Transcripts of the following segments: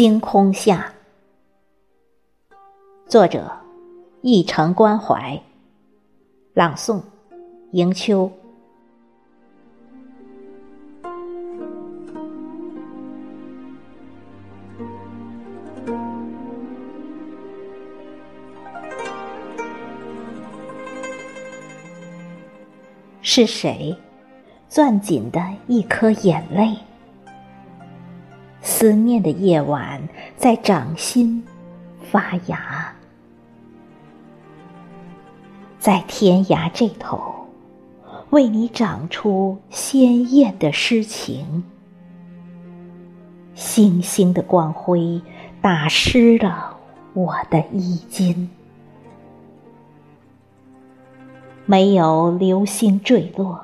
星空下，作者：一城关怀，朗诵：迎秋。是谁攥紧的一颗眼泪？思念的夜晚，在掌心发芽，在天涯这头，为你长出鲜艳的诗情。星星的光辉打湿了我的衣襟，没有流星坠落，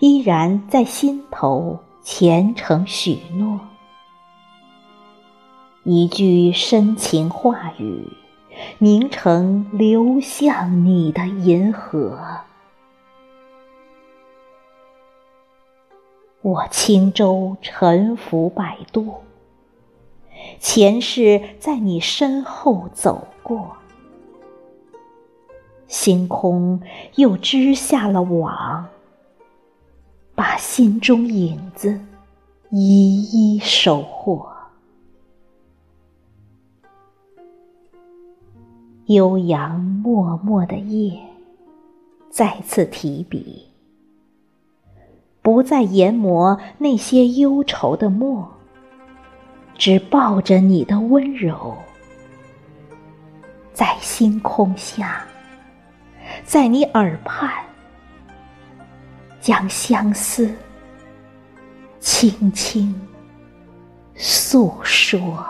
依然在心头虔诚许诺。一句深情话语，凝成流向你的银河。我轻舟沉浮摆渡，前世在你身后走过，星空又织下了网，把心中影子一一收获。悠扬默默的夜，再次提笔，不再研磨那些忧愁的墨，只抱着你的温柔，在星空下，在你耳畔，将相思轻轻诉说。